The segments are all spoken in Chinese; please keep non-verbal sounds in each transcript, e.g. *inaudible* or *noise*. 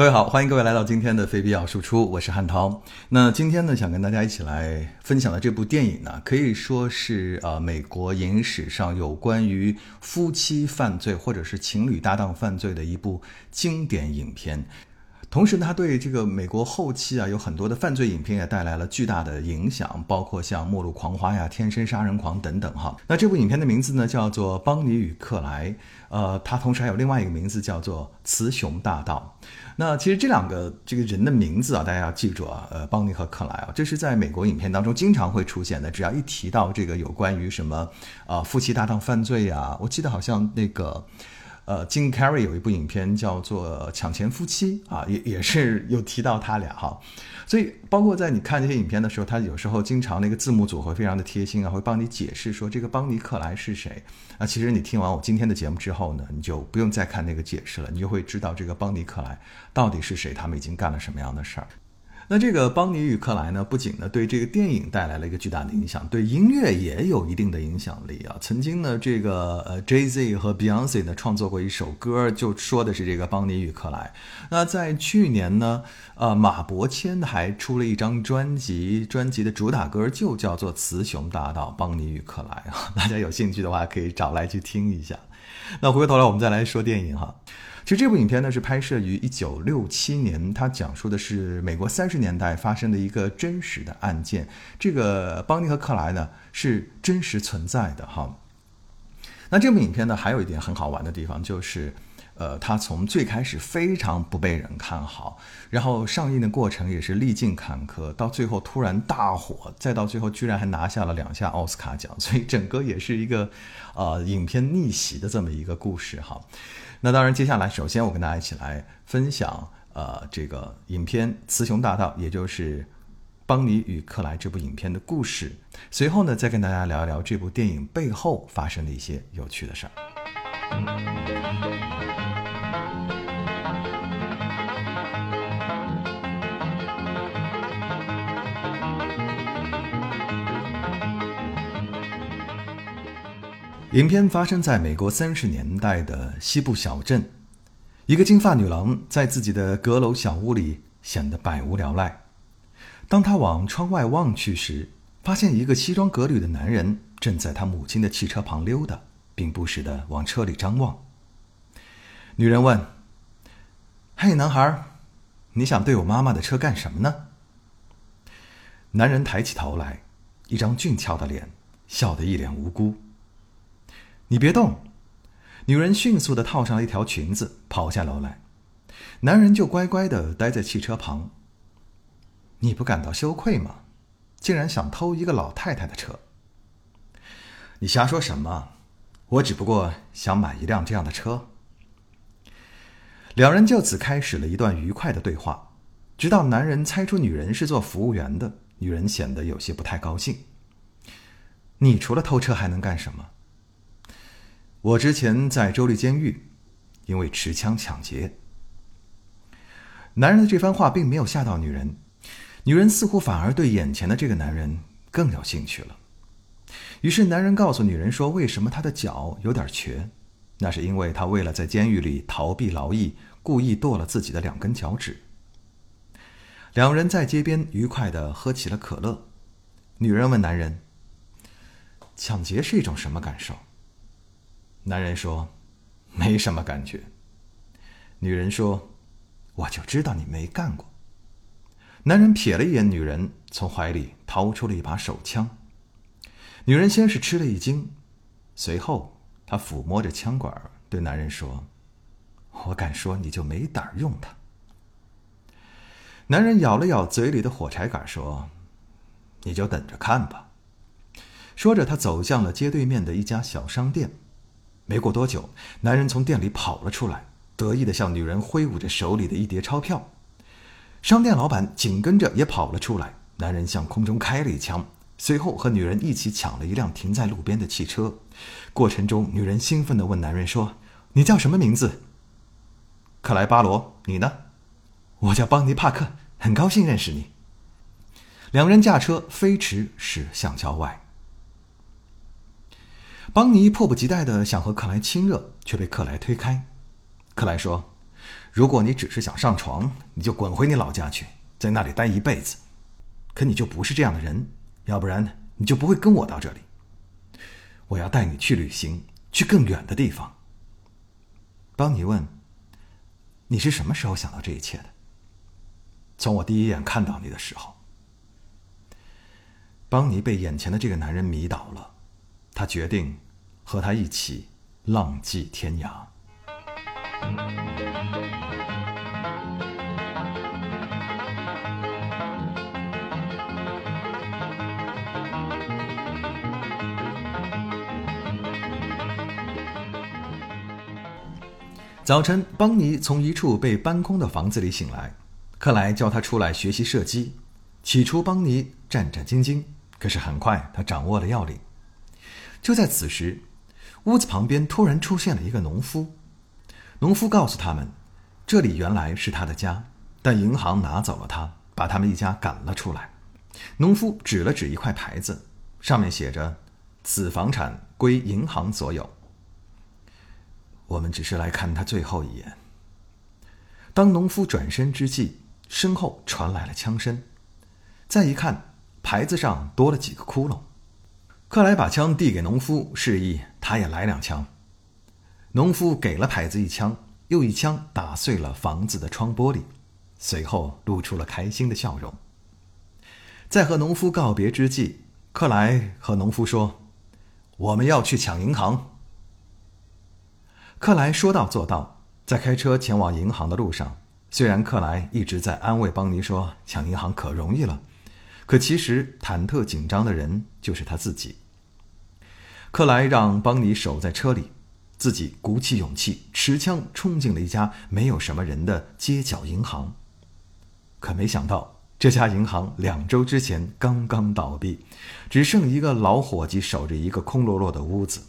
各位好，欢迎各位来到今天的非必要输出，我是汉涛。那今天呢，想跟大家一起来分享的这部电影呢，可以说是呃美国影史上有关于夫妻犯罪或者是情侣搭档犯罪的一部经典影片。同时他，对这个美国后期啊有很多的犯罪影片也带来了巨大的影响，包括像《末路狂花》呀、《天生杀人狂》等等哈。那这部影片的名字呢叫做《邦尼与克莱》，呃，它同时还有另外一个名字叫做《雌雄大盗》。那其实这两个这个人的名字啊，大家要记住啊，呃，邦尼和克莱啊，这是在美国影片当中经常会出现的。只要一提到这个有关于什么啊夫妻搭档犯罪呀，我记得好像那个。呃，金凯瑞有一部影片叫做《抢钱夫妻》啊，也也是有提到他俩哈，所以包括在你看这些影片的时候，他有时候经常那个字幕组会非常的贴心啊，会帮你解释说这个邦尼克莱是谁啊。其实你听完我今天的节目之后呢，你就不用再看那个解释了，你就会知道这个邦尼克莱到底是谁，他们已经干了什么样的事儿。那这个邦尼与克莱呢，不仅呢对这个电影带来了一个巨大的影响，对音乐也有一定的影响力啊。曾经呢，这个呃 Jay Z 和 Beyonce 呢创作过一首歌，就说的是这个邦尼与克莱。那在去年呢，呃马伯骞还出了一张专辑，专辑的主打歌就叫做《雌雄大盗邦尼与克莱》啊。*laughs* 大家有兴趣的话，可以找来去听一下。*laughs* 那回过头来，我们再来说电影哈。其实这部影片呢是拍摄于一九六七年，它讲述的是美国三十年代发生的一个真实的案件。这个邦尼和克莱呢是真实存在的哈。那这部影片呢还有一点很好玩的地方，就是呃，它从最开始非常不被人看好，然后上映的过程也是历尽坎坷，到最后突然大火，再到最后居然还拿下了两下奥斯卡奖，所以整个也是一个呃影片逆袭的这么一个故事哈。*laughs* 那当然，接下来首先我跟大家一起来分享，呃，这个影片《雌雄大盗》，也就是《邦尼与克莱》这部影片的故事。随后呢，再跟大家聊一聊这部电影背后发生的一些有趣的事儿。影片发生在美国三十年代的西部小镇，一个金发女郎在自己的阁楼小屋里显得百无聊赖。当她往窗外望去时，发现一个西装革履的男人正在她母亲的汽车旁溜达，并不时地往车里张望。女人问：“嘿，男孩，你想对我妈妈的车干什么呢？”男人抬起头来，一张俊俏的脸，笑得一脸无辜。你别动，女人迅速的套上了一条裙子，跑下楼来。男人就乖乖的待在汽车旁。你不感到羞愧吗？竟然想偷一个老太太的车！你瞎说什么？我只不过想买一辆这样的车。两人就此开始了一段愉快的对话，直到男人猜出女人是做服务员的，女人显得有些不太高兴。你除了偷车还能干什么？我之前在州立监狱，因为持枪抢劫。男人的这番话并没有吓到女人，女人似乎反而对眼前的这个男人更有兴趣了。于是，男人告诉女人说：“为什么他的脚有点瘸？那是因为他为了在监狱里逃避劳役，故意剁了自己的两根脚趾。”两人在街边愉快的喝起了可乐。女人问男人：“抢劫是一种什么感受？”男人说：“没什么感觉。”女人说：“我就知道你没干过。”男人瞥了一眼女人，从怀里掏出了一把手枪。女人先是吃了一惊，随后她抚摸着枪管，对男人说：“我敢说，你就没胆用它。”男人咬了咬嘴里的火柴杆，说：“你就等着看吧。”说着，他走向了街对面的一家小商店。没过多久，男人从店里跑了出来，得意地向女人挥舞着手里的一叠钞票。商店老板紧跟着也跑了出来，男人向空中开了一枪，随后和女人一起抢了一辆停在路边的汽车。过程中，女人兴奋地问男人说：“你叫什么名字？”“克莱巴罗，你呢？”“我叫邦尼帕克，很高兴认识你。”两人驾车飞驰驶向郊外。邦尼迫不及待的想和克莱亲热，却被克莱推开。克莱说：“如果你只是想上床，你就滚回你老家去，在那里待一辈子。可你就不是这样的人，要不然你就不会跟我到这里。我要带你去旅行，去更远的地方。”邦尼问：“你是什么时候想到这一切的？”从我第一眼看到你的时候。邦尼被眼前的这个男人迷倒了，他决定和他一起浪迹天涯。早晨，邦尼从一处被搬空的房子里醒来，克莱叫他出来学习射击。起初，邦尼战战兢兢。可是很快，他掌握了要领。就在此时，屋子旁边突然出现了一个农夫。农夫告诉他们，这里原来是他的家，但银行拿走了他，把他们一家赶了出来。农夫指了指一块牌子，上面写着：“此房产归银行所有。”我们只是来看他最后一眼。当农夫转身之际，身后传来了枪声。再一看。牌子上多了几个窟窿，克莱把枪递给农夫，示意他也来两枪。农夫给了牌子一枪，又一枪打碎了房子的窗玻璃，随后露出了开心的笑容。在和农夫告别之际，克莱和农夫说：“我们要去抢银行。”克莱说到做到，在开车前往银行的路上，虽然克莱一直在安慰邦尼说：“抢银行可容易了。”可其实，忐忑紧张的人就是他自己。克莱让邦尼守在车里，自己鼓起勇气，持枪冲进了一家没有什么人的街角银行。可没想到，这家银行两周之前刚刚倒闭，只剩一个老伙计守着一个空落落的屋子。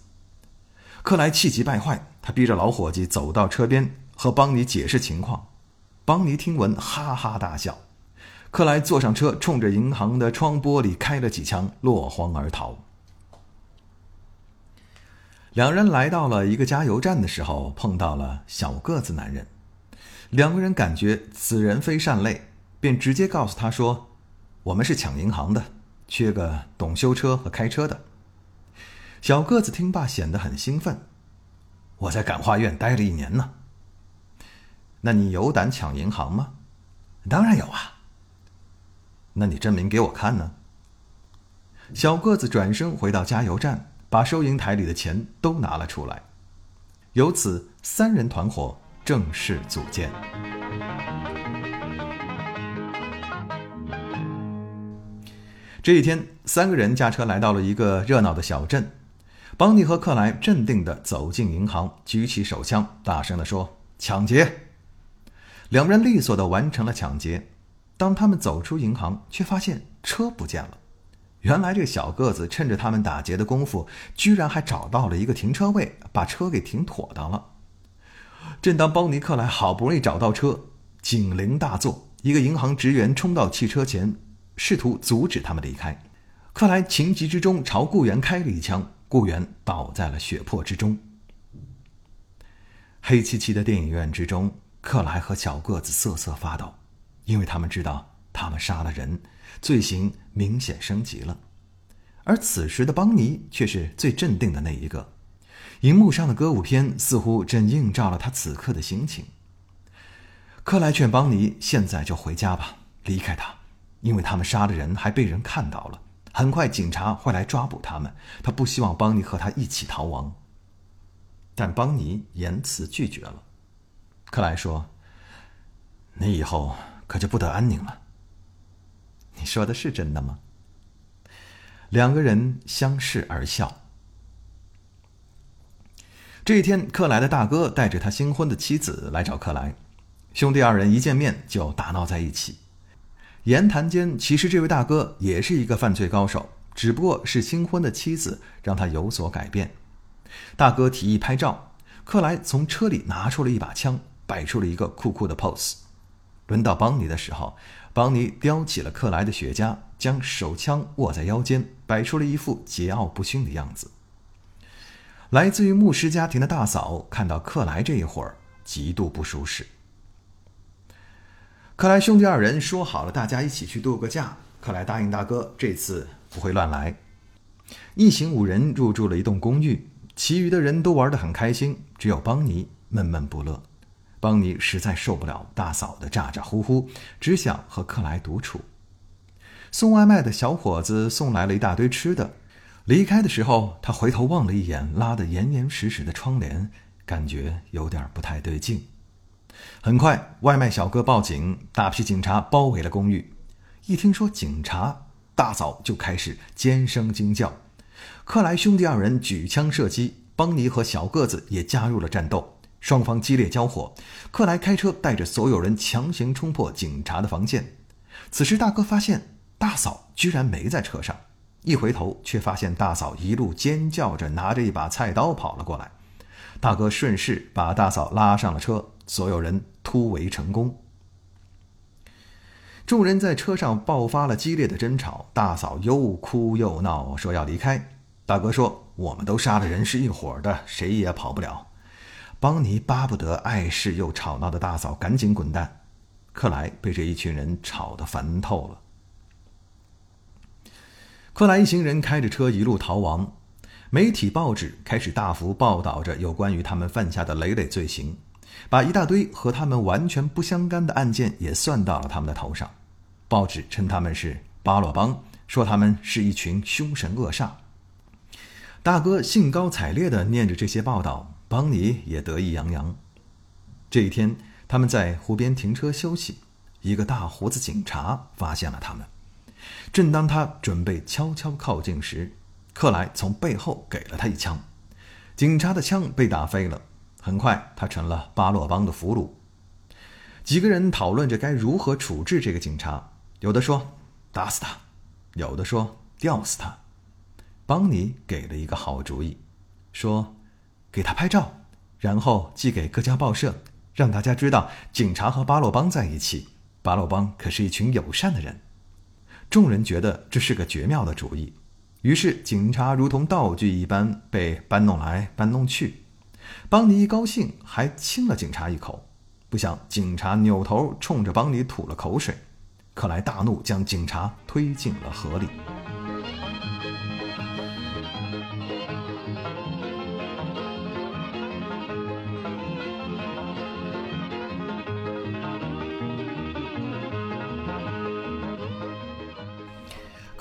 克莱气急败坏，他逼着老伙计走到车边，和邦尼解释情况。邦尼听闻，哈哈大笑。克莱坐上车，冲着银行的窗玻璃开了几枪，落荒而逃。两人来到了一个加油站的时候，碰到了小个子男人。两个人感觉此人非善类，便直接告诉他说：“我们是抢银行的，缺个懂修车和开车的。”小个子听罢显得很兴奋：“我在感化院待了一年呢。那你有胆抢银行吗？”“当然有啊。”那你证明给我看呢？小个子转身回到加油站，把收银台里的钱都拿了出来。由此，三人团伙正式组建。这一天，三个人驾车来到了一个热闹的小镇。邦尼和克莱镇定地走进银行，举起手枪，大声地说：“抢劫！”两人利索地完成了抢劫。当他们走出银行，却发现车不见了。原来这小个子趁着他们打劫的功夫，居然还找到了一个停车位，把车给停妥当了。正当邦尼克莱好不容易找到车，警铃大作，一个银行职员冲到汽车前，试图阻止他们离开。克莱情急之中朝雇员开了一枪，雇员倒在了血泊之中。黑漆漆的电影院之中，克莱和小个子瑟瑟发抖。因为他们知道，他们杀了人，罪行明显升级了。而此时的邦尼却是最镇定的那一个。荧幕上的歌舞片似乎正映照了他此刻的心情。克莱劝邦尼现在就回家吧，离开他，因为他们杀了人，还被人看到了。很快警察会来抓捕他们。他不希望邦尼和他一起逃亡。但邦尼严词拒绝了。克莱说：“你以后……”可就不得安宁了。你说的是真的吗？两个人相视而笑。这一天，克莱的大哥带着他新婚的妻子来找克莱，兄弟二人一见面就打闹在一起。言谈间，其实这位大哥也是一个犯罪高手，只不过是新婚的妻子让他有所改变。大哥提议拍照，克莱从车里拿出了一把枪，摆出了一个酷酷的 pose。轮到邦尼的时候，邦尼叼起了克莱的雪茄，将手枪握在腰间，摆出了一副桀骜不驯的样子。来自于牧师家庭的大嫂看到克莱这一会儿，极度不舒适。克莱兄弟二人说好了，大家一起去度个假。克莱答应大哥，这次不会乱来。一行五人入住了一栋公寓，其余的人都玩得很开心，只有邦尼闷闷不乐。邦尼实在受不了大嫂的咋咋呼呼，只想和克莱独处。送外卖的小伙子送来了一大堆吃的，离开的时候，他回头望了一眼拉得严严实实的窗帘，感觉有点不太对劲。很快，外卖小哥报警，大批警察包围了公寓。一听说警察，大嫂就开始尖声惊叫。克莱兄弟二人举枪射击，邦尼和小个子也加入了战斗。双方激烈交火，克莱开车带着所有人强行冲破警察的防线。此时，大哥发现大嫂居然没在车上，一回头却发现大嫂一路尖叫着拿着一把菜刀跑了过来。大哥顺势把大嫂拉上了车，所有人突围成功。众人在车上爆发了激烈的争吵，大嫂又哭又闹，说要离开。大哥说：“我们都杀了人，是一伙的，谁也跑不了。”邦尼巴不得碍事又吵闹的大嫂赶紧滚蛋，克莱被这一群人吵得烦透了。克莱一行人开着车一路逃亡，媒体报纸开始大幅报道着有关于他们犯下的累累罪行，把一大堆和他们完全不相干的案件也算到了他们的头上。报纸称他们是巴洛邦，说他们是一群凶神恶煞。大哥兴高采烈地念着这些报道。邦尼也得意洋洋。这一天，他们在湖边停车休息，一个大胡子警察发现了他们。正当他准备悄悄靠近时，克莱从背后给了他一枪，警察的枪被打飞了。很快，他成了巴洛邦的俘虏。几个人讨论着该如何处置这个警察，有的说打死他，有的说吊死他。邦尼给了一个好主意，说。给他拍照，然后寄给各家报社，让大家知道警察和巴洛邦在一起。巴洛邦可是一群友善的人。众人觉得这是个绝妙的主意，于是警察如同道具一般被搬弄来搬弄去。邦尼一高兴，还亲了警察一口。不想警察扭头冲着邦尼吐了口水。克莱大怒，将警察推进了河里。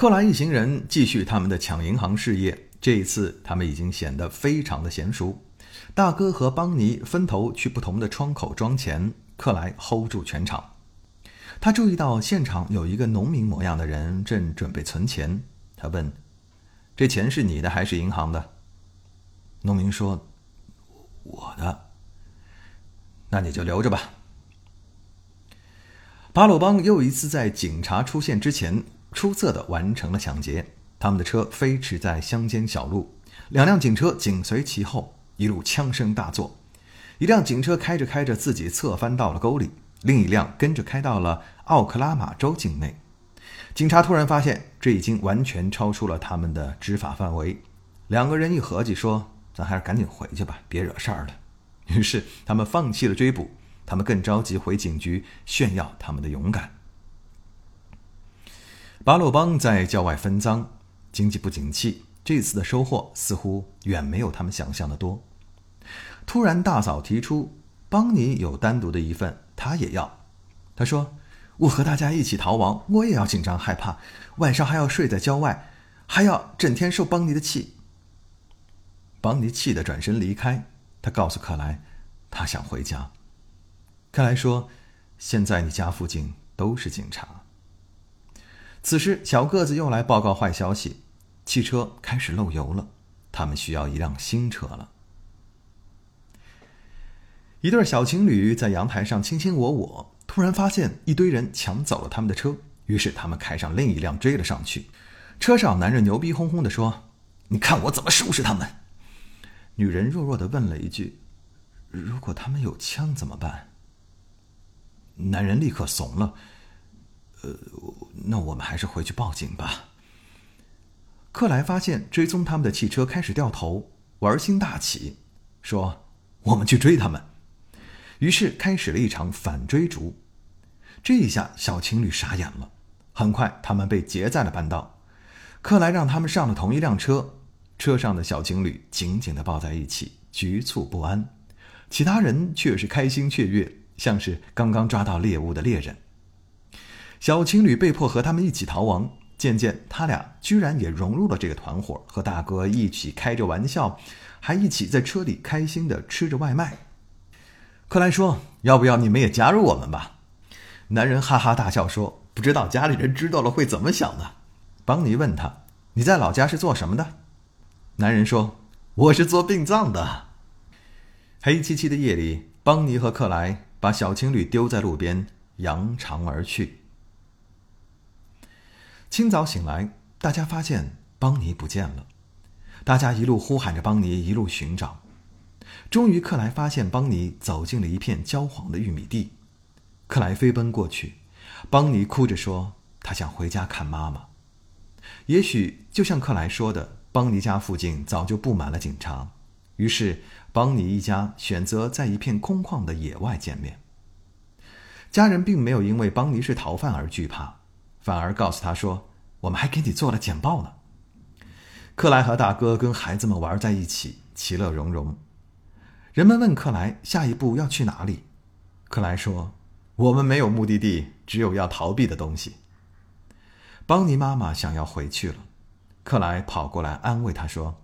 克莱一行人继续他们的抢银行事业。这一次，他们已经显得非常的娴熟。大哥和邦尼分头去不同的窗口装钱，克莱 hold 住全场。他注意到现场有一个农民模样的人正准备存钱。他问：“这钱是你的还是银行的？”农民说：“我的。”那你就留着吧。巴鲁邦又一次在警察出现之前。出色的完成了抢劫，他们的车飞驰在乡间小路，两辆警车紧随其后，一路枪声大作。一辆警车开着开着，自己侧翻到了沟里，另一辆跟着开到了奥克拉玛州境内。警察突然发现，这已经完全超出了他们的执法范围。两个人一合计，说：“咱还是赶紧回去吧，别惹事儿了。”于是他们放弃了追捕，他们更着急回警局炫耀他们的勇敢。巴洛邦在郊外分赃，经济不景气，这次的收获似乎远没有他们想象的多。突然，大嫂提出，邦尼有单独的一份，他也要。他说：“我和大家一起逃亡，我也要紧张害怕，晚上还要睡在郊外，还要整天受邦尼的气。”邦尼气得转身离开。他告诉克莱，他想回家。克莱说：“现在你家附近都是警察。”此时，小个子又来报告坏消息：汽车开始漏油了，他们需要一辆新车了。一对小情侣在阳台上卿卿我我，突然发现一堆人抢走了他们的车，于是他们开上另一辆追了上去。车上男人牛逼哄哄地说：“你看我怎么收拾他们。”女人弱弱地问了一句：“如果他们有枪怎么办？”男人立刻怂了。呃，那我们还是回去报警吧。克莱发现追踪他们的汽车开始掉头，玩心大起，说：“我们去追他们。”于是开始了一场反追逐。这一下，小情侣傻眼了。很快，他们被截在了半道。克莱让他们上了同一辆车，车上的小情侣紧紧地抱在一起，局促不安。其他人却是开心雀跃，像是刚刚抓到猎物的猎人。小情侣被迫和他们一起逃亡。渐渐，他俩居然也融入了这个团伙，和大哥一起开着玩笑，还一起在车里开心地吃着外卖。克莱说：“要不要你们也加入我们吧？”男人哈哈大笑说：“不知道家里人知道了会怎么想呢？”邦尼问他：“你在老家是做什么的？”男人说：“我是做殡葬的。”黑漆漆的夜里，邦尼和克莱把小情侣丢在路边，扬长而去。清早醒来，大家发现邦尼不见了。大家一路呼喊着邦尼，一路寻找。终于，克莱发现邦尼走进了一片焦黄的玉米地。克莱飞奔过去，邦尼哭着说：“他想回家看妈妈。”也许就像克莱说的，邦尼家附近早就布满了警察。于是，邦尼一家选择在一片空旷的野外见面。家人并没有因为邦尼是逃犯而惧怕，反而告诉他说：“我们还给你做了简报呢。”克莱和大哥跟孩子们玩在一起，其乐融融。人们问克莱下一步要去哪里，克莱说：“我们没有目的地，只有要逃避的东西。”邦尼妈妈想要回去了，克莱跑过来安慰她说：“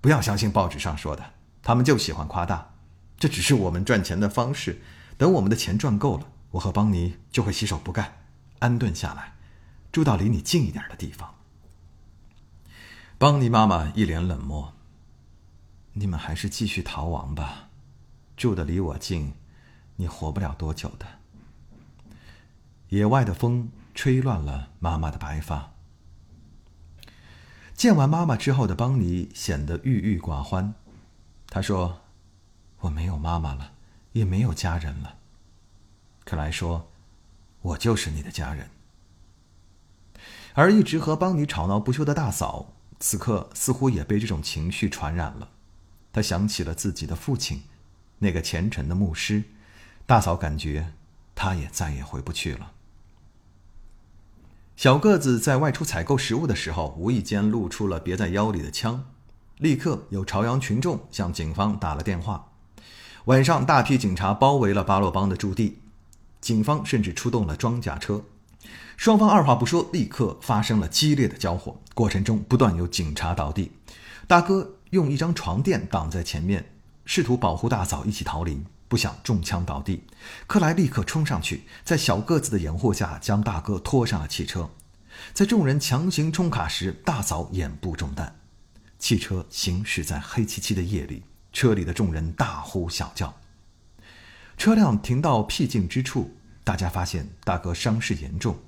不要相信报纸上说的，他们就喜欢夸大，这只是我们赚钱的方式。等我们的钱赚够了，我和邦尼就会洗手不干，安顿下来，住到离你近一点的地方。”邦尼妈妈一脸冷漠。你们还是继续逃亡吧，住的离我近，你活不了多久的。野外的风吹乱了妈妈的白发。见完妈妈之后的邦尼显得郁郁寡欢，他说：“我没有妈妈了，也没有家人了。”克莱说：“我就是你的家人。”而一直和邦尼吵闹不休的大嫂，此刻似乎也被这种情绪传染了。她想起了自己的父亲，那个虔诚的牧师。大嫂感觉，他也再也回不去了。小个子在外出采购食物的时候，无意间露出了别在腰里的枪，立刻有朝阳群众向警方打了电话。晚上，大批警察包围了巴洛邦的驻地，警方甚至出动了装甲车。双方二话不说，立刻发生了激烈的交火，过程中不断有警察倒地。大哥。用一张床垫挡在前面，试图保护大嫂一起逃离，不想中枪倒地。克莱立刻冲上去，在小个子的掩护下将大哥拖上了汽车。在众人强行冲卡时，大嫂眼部中弹。汽车行驶在黑漆漆的夜里，车里的众人大呼小叫。车辆停到僻静之处，大家发现大哥伤势严重，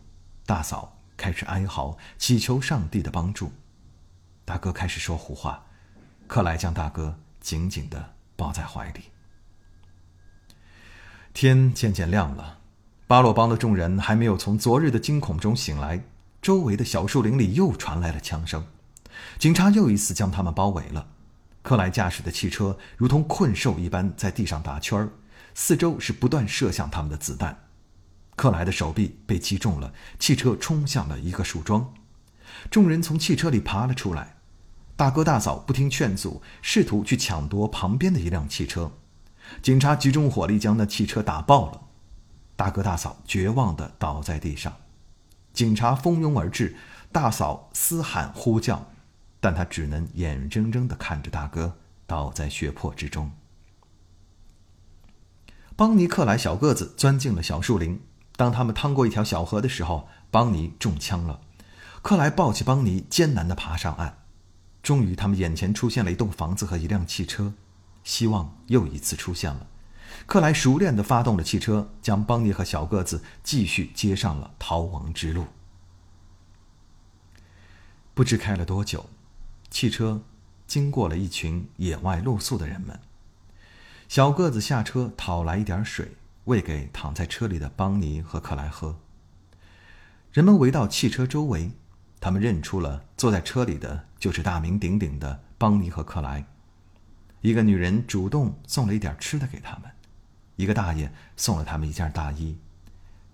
大嫂开始哀嚎，祈求上帝的帮助。大哥开始说胡话。克莱将大哥紧紧地抱在怀里。天渐渐亮了，巴洛邦的众人还没有从昨日的惊恐中醒来。周围的小树林里又传来了枪声，警察又一次将他们包围了。克莱驾驶的汽车如同困兽一般在地上打圈儿，四周是不断射向他们的子弹。克莱的手臂被击中了，汽车冲向了一个树桩。众人从汽车里爬了出来。大哥大嫂不听劝阻，试图去抢夺旁边的一辆汽车。警察集中火力将那汽车打爆了。大哥大嫂绝望地倒在地上。警察蜂拥而至，大嫂嘶喊呼叫，但她只能眼睁睁地看着大哥倒在血泊之中。邦尼克莱小个子钻进了小树林。当他们趟过一条小河的时候，邦尼中枪了。克莱抱起邦尼，艰难地爬上岸。终于，他们眼前出现了一栋房子和一辆汽车，希望又一次出现了。克莱熟练地发动了汽车，将邦尼和小个子继续接上了逃亡之路。不知开了多久，汽车经过了一群野外露宿的人们。小个子下车讨来一点水，喂给躺在车里的邦尼和克莱喝。人们围到汽车周围。他们认出了坐在车里的就是大名鼎鼎的邦尼和克莱。一个女人主动送了一点吃的给他们，一个大爷送了他们一件大衣。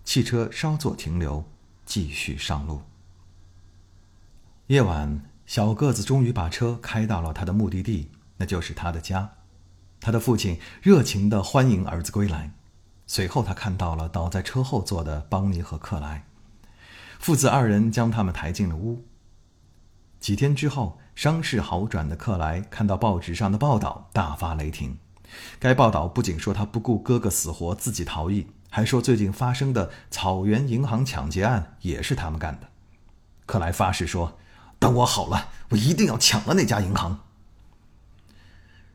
汽车稍作停留，继续上路。夜晚，小个子终于把车开到了他的目的地，那就是他的家。他的父亲热情地欢迎儿子归来。随后，他看到了倒在车后座的邦尼和克莱，父子二人将他们抬进了屋。几天之后，伤势好转的克莱看到报纸上的报道，大发雷霆。该报道不仅说他不顾哥哥死活自己逃逸，还说最近发生的草原银行抢劫案也是他们干的。克莱发誓说。等我好了，我一定要抢了那家银行。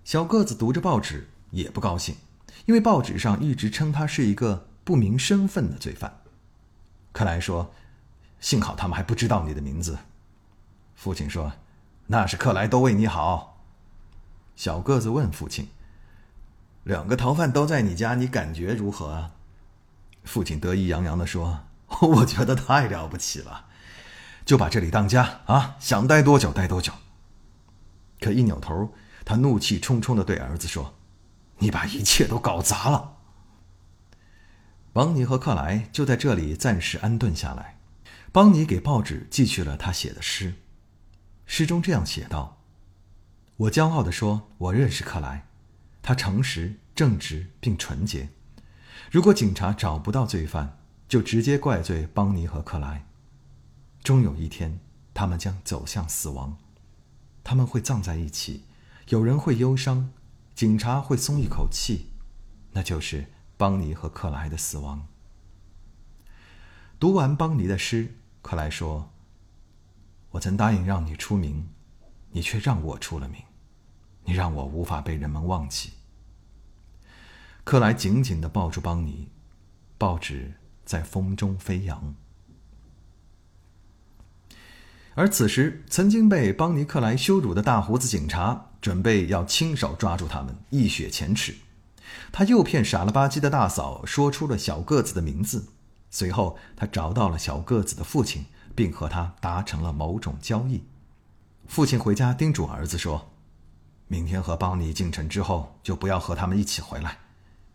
小个子读着报纸也不高兴，因为报纸上一直称他是一个不明身份的罪犯。克莱说：“幸好他们还不知道你的名字。”父亲说：“那是克莱都为你好。”小个子问父亲：“两个逃犯都在你家，你感觉如何啊？”父亲得意洋洋地说：“ *laughs* 我觉得太了不起了。”就把这里当家啊！想待多久待多久。可一扭头，他怒气冲冲的对儿子说：“你把一切都搞砸了。”邦尼和克莱就在这里暂时安顿下来。邦尼给报纸寄去了他写的诗，诗中这样写道：“我骄傲地说，我认识克莱，他诚实、正直并纯洁。如果警察找不到罪犯，就直接怪罪邦尼和克莱。”终有一天，他们将走向死亡，他们会葬在一起，有人会忧伤，警察会松一口气，那就是邦尼和克莱的死亡。读完邦尼的诗，克莱说：“我曾答应让你出名，你却让我出了名，你让我无法被人们忘记。”克莱紧紧的抱住邦尼，报纸在风中飞扬。而此时，曾经被邦尼克莱羞辱的大胡子警察准备要亲手抓住他们，一雪前耻。他诱骗傻了吧唧的大嫂说出了小个子的名字，随后他找到了小个子的父亲，并和他达成了某种交易。父亲回家叮嘱儿子说：“明天和邦尼进城之后，就不要和他们一起回来。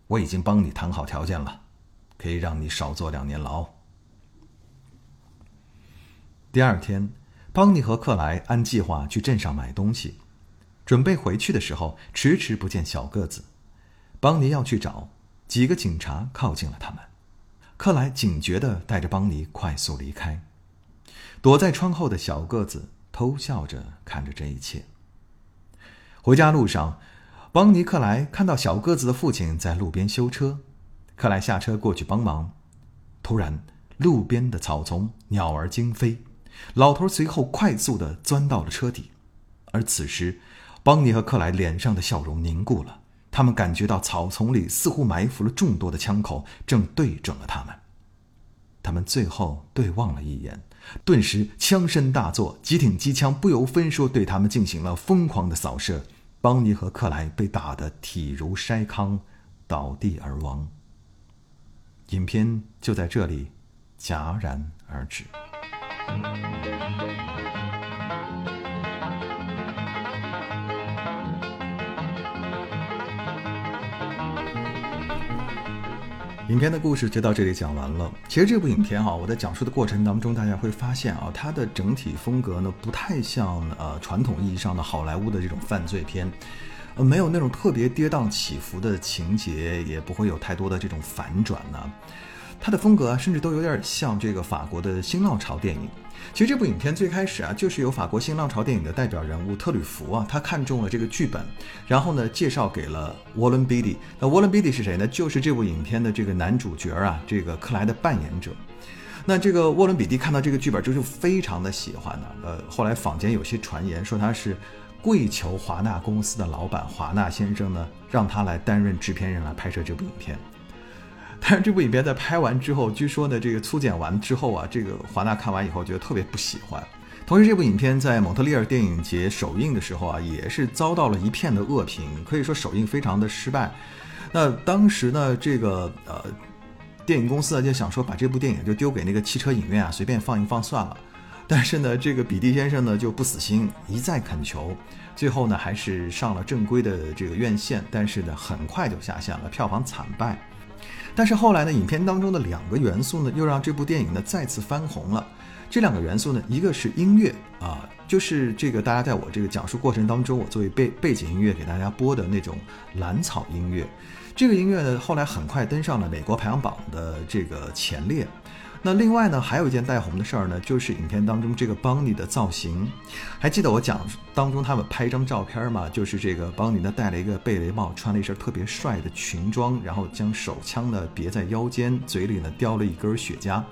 我已经帮你谈好条件了，可以让你少坐两年牢。”第二天。邦尼和克莱按计划去镇上买东西，准备回去的时候，迟迟不见小个子。邦尼要去找，几个警察靠近了他们。克莱警觉地带着邦尼快速离开。躲在窗后的小个子偷笑着看着这一切。回家路上，邦尼、克莱看到小个子的父亲在路边修车，克莱下车过去帮忙。突然，路边的草丛鸟儿惊飞。老头随后快速地钻到了车底，而此时，邦尼和克莱脸上的笑容凝固了。他们感觉到草丛里似乎埋伏了众多的枪口，正对准了他们。他们最后对望了一眼，顿时枪声大作，几挺机枪不由分说对他们进行了疯狂的扫射。邦尼和克莱被打得体如筛糠，倒地而亡。影片就在这里戛然而止。影片的故事就到这里讲完了。其实这部影片哈，我在讲述的过程当中，大家会发现啊，它的整体风格呢，不太像呃传统意义上的好莱坞的这种犯罪片，呃，没有那种特别跌宕起伏的情节，也不会有太多的这种反转呢。它的风格啊，甚至都有点像这个法国的新浪潮电影。其实这部影片最开始啊，就是由法国新浪潮电影的代表人物特吕弗啊，他看中了这个剧本，然后呢介绍给了沃伦·比利。那沃伦·比利是谁呢？就是这部影片的这个男主角啊，这个克莱的扮演者。那这个沃伦·比利看到这个剧本之后就，非常的喜欢呢。呃，后来坊间有些传言说他是跪求华纳公司的老板华纳先生呢，让他来担任制片人来拍摄这部影片。但是这部影片在拍完之后，据说呢，这个粗剪完之后啊，这个华纳看完以后觉得特别不喜欢。同时，这部影片在蒙特利尔电影节首映的时候啊，也是遭到了一片的恶评，可以说首映非常的失败。那当时呢，这个呃，电影公司啊就想说把这部电影就丢给那个汽车影院啊，随便放一放算了。但是呢，这个比蒂先生呢就不死心，一再恳求，最后呢还是上了正规的这个院线，但是呢很快就下线了，票房惨败。但是后来呢，影片当中的两个元素呢，又让这部电影呢再次翻红了。这两个元素呢，一个是音乐啊，就是这个大家在我这个讲述过程当中，我作为背背景音乐给大家播的那种蓝草音乐。这个音乐呢，后来很快登上了美国排行榜的这个前列。那另外呢，还有一件带红的事儿呢，就是影片当中这个邦尼的造型。还记得我讲当中他们拍一张照片吗？就是这个邦尼呢戴了一个贝雷帽，穿了一身特别帅的裙装，然后将手枪呢别在腰间，嘴里呢叼了一根雪茄。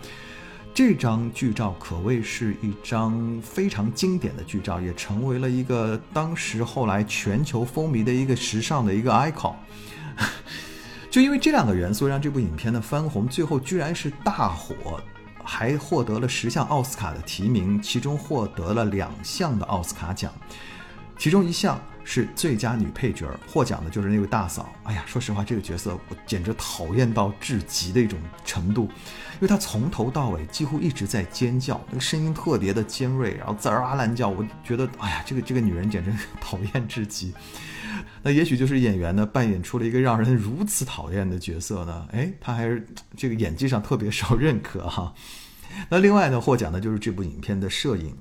这张剧照可谓是一张非常经典的剧照，也成为了一个当时后来全球风靡的一个时尚的一个 icon。就因为这两个元素，让这部影片的翻红，最后居然是大火，还获得了十项奥斯卡的提名，其中获得了两项的奥斯卡奖，其中一项是最佳女配角，获奖的就是那位大嫂。哎呀，说实话，这个角色我简直讨厌到至极的一种程度，因为她从头到尾几乎一直在尖叫，那个声音特别的尖锐，然后滋儿哇乱叫，我觉得，哎呀，这个这个女人简直讨厌至极。*laughs* 那也许就是演员呢扮演出了一个让人如此讨厌的角色呢？哎，他还是这个演技上特别受认可哈。那另外呢，获奖的就是这部影片的摄影。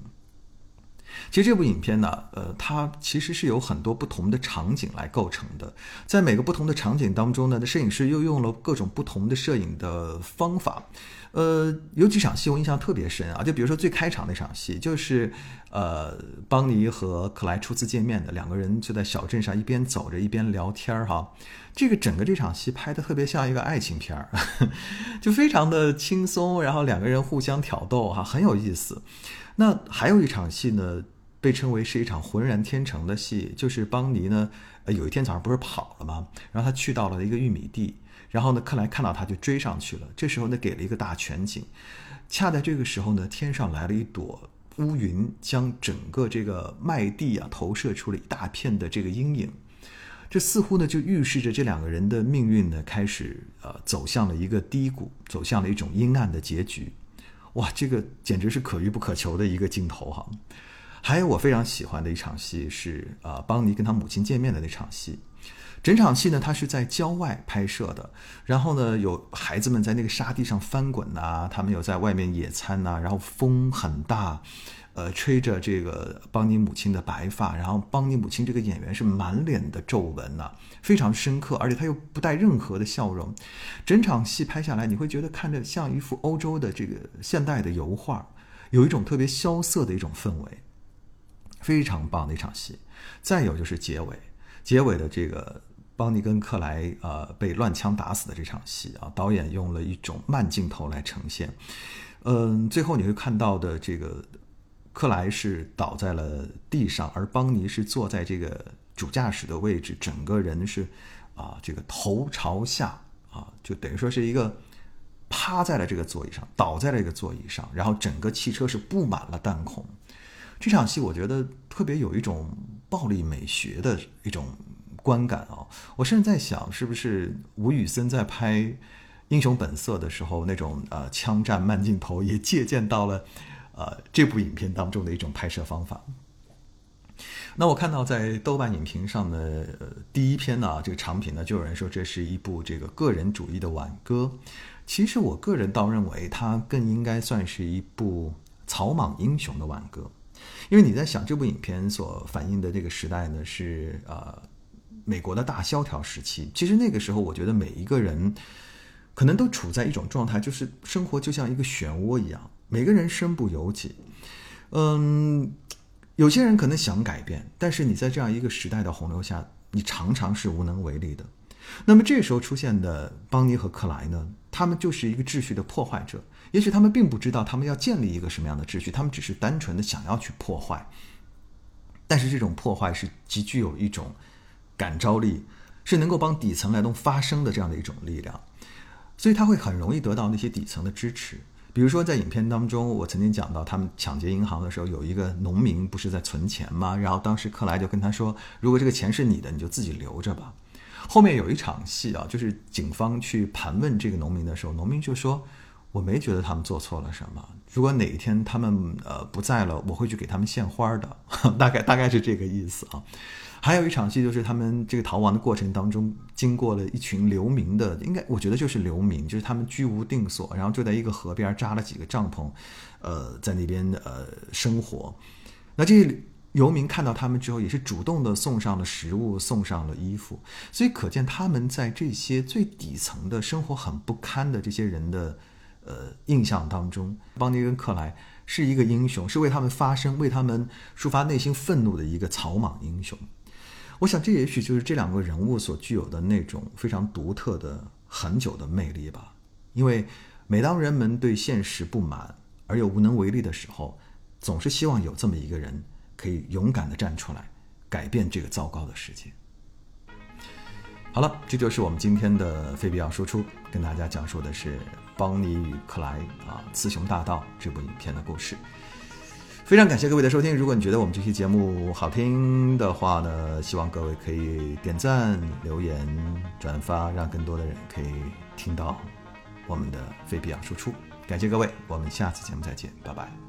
其实这部影片呢，呃，它其实是有很多不同的场景来构成的，在每个不同的场景当中呢，那摄影师又用了各种不同的摄影的方法。呃，有几场戏我印象特别深啊，就比如说最开场那场戏，就是呃，邦尼和克莱初次见面的两个人就在小镇上一边走着一边聊天儿哈，这个整个这场戏拍的特别像一个爱情片儿，*laughs* 就非常的轻松，然后两个人互相挑逗哈，很有意思。那还有一场戏呢，被称为是一场浑然天成的戏，就是邦尼呢，呃，有一天早上不是跑了吗？然后他去到了一个玉米地。然后呢，克莱看到他就追上去了。这时候呢，给了一个大全景。恰在这个时候呢，天上来了一朵乌云，将整个这个麦地啊投射出了一大片的这个阴影。这似乎呢，就预示着这两个人的命运呢，开始呃走向了一个低谷，走向了一种阴暗的结局。哇，这个简直是可遇不可求的一个镜头哈。还有我非常喜欢的一场戏是啊，邦尼跟他母亲见面的那场戏。整场戏呢，它是在郊外拍摄的，然后呢，有孩子们在那个沙地上翻滚呐，他们有在外面野餐呐，然后风很大，呃，吹着这个邦尼母亲的白发，然后邦尼母亲这个演员是满脸的皱纹呐，非常深刻，而且他又不带任何的笑容，整场戏拍下来，你会觉得看着像一幅欧洲的这个现代的油画，有一种特别萧瑟的一种氛围，非常棒的一场戏。再有就是结尾，结尾的这个。邦尼跟克莱呃被乱枪打死的这场戏啊，导演用了一种慢镜头来呈现。嗯，最后你会看到的这个克莱是倒在了地上，而邦尼是坐在这个主驾驶的位置，整个人是啊这个头朝下啊，就等于说是一个趴在了这个座椅上，倒在了这个座椅上，然后整个汽车是布满了弹孔。这场戏我觉得特别有一种暴力美学的一种。观感啊，我甚至在想，是不是吴宇森在拍《英雄本色》的时候，那种呃枪战慢镜头也借鉴到了呃这部影片当中的一种拍摄方法。那我看到在豆瓣影评上的第一篇呢，这个长评呢，就有人说这是一部这个个人主义的挽歌。其实我个人倒认为，它更应该算是一部草莽英雄的挽歌，因为你在想这部影片所反映的这个时代呢，是呃。美国的大萧条时期，其实那个时候，我觉得每一个人可能都处在一种状态，就是生活就像一个漩涡一样，每个人身不由己。嗯，有些人可能想改变，但是你在这样一个时代的洪流下，你常常是无能为力的。那么这时候出现的邦尼和克莱呢，他们就是一个秩序的破坏者。也许他们并不知道他们要建立一个什么样的秩序，他们只是单纯的想要去破坏。但是这种破坏是极具有一种。感召力是能够帮底层来动发声的这样的一种力量，所以他会很容易得到那些底层的支持。比如说在影片当中，我曾经讲到他们抢劫银行的时候，有一个农民不是在存钱吗？然后当时克莱就跟他说：“如果这个钱是你的，你就自己留着吧。”后面有一场戏啊，就是警方去盘问这个农民的时候，农民就说：“我没觉得他们做错了什么。如果哪一天他们呃不在了，我会去给他们献花的，*laughs* 大概大概是这个意思啊。还有一场戏就是他们这个逃亡的过程当中，经过了一群流民的，应该我觉得就是流民，就是他们居无定所，然后就在一个河边扎了几个帐篷，呃，在那边呃生活。那这些游民看到他们之后，也是主动的送上了食物，送上了衣服，所以可见他们在这些最底层的生活很不堪的这些人的呃印象当中，邦尼跟克莱是一个英雄，是为他们发声、为他们抒发内心愤怒的一个草莽英雄。我想，这也许就是这两个人物所具有的那种非常独特的、很久的魅力吧。因为每当人们对现实不满而又无能为力的时候，总是希望有这么一个人可以勇敢地站出来，改变这个糟糕的世界。好了，这就是我们今天的非必要输出，跟大家讲述的是《邦尼与克莱》啊，《雌雄大盗》这部影片的故事。非常感谢各位的收听。如果你觉得我们这期节目好听的话呢，希望各位可以点赞、留言、转发，让更多的人可以听到我们的非必要输出。感谢各位，我们下次节目再见，拜拜。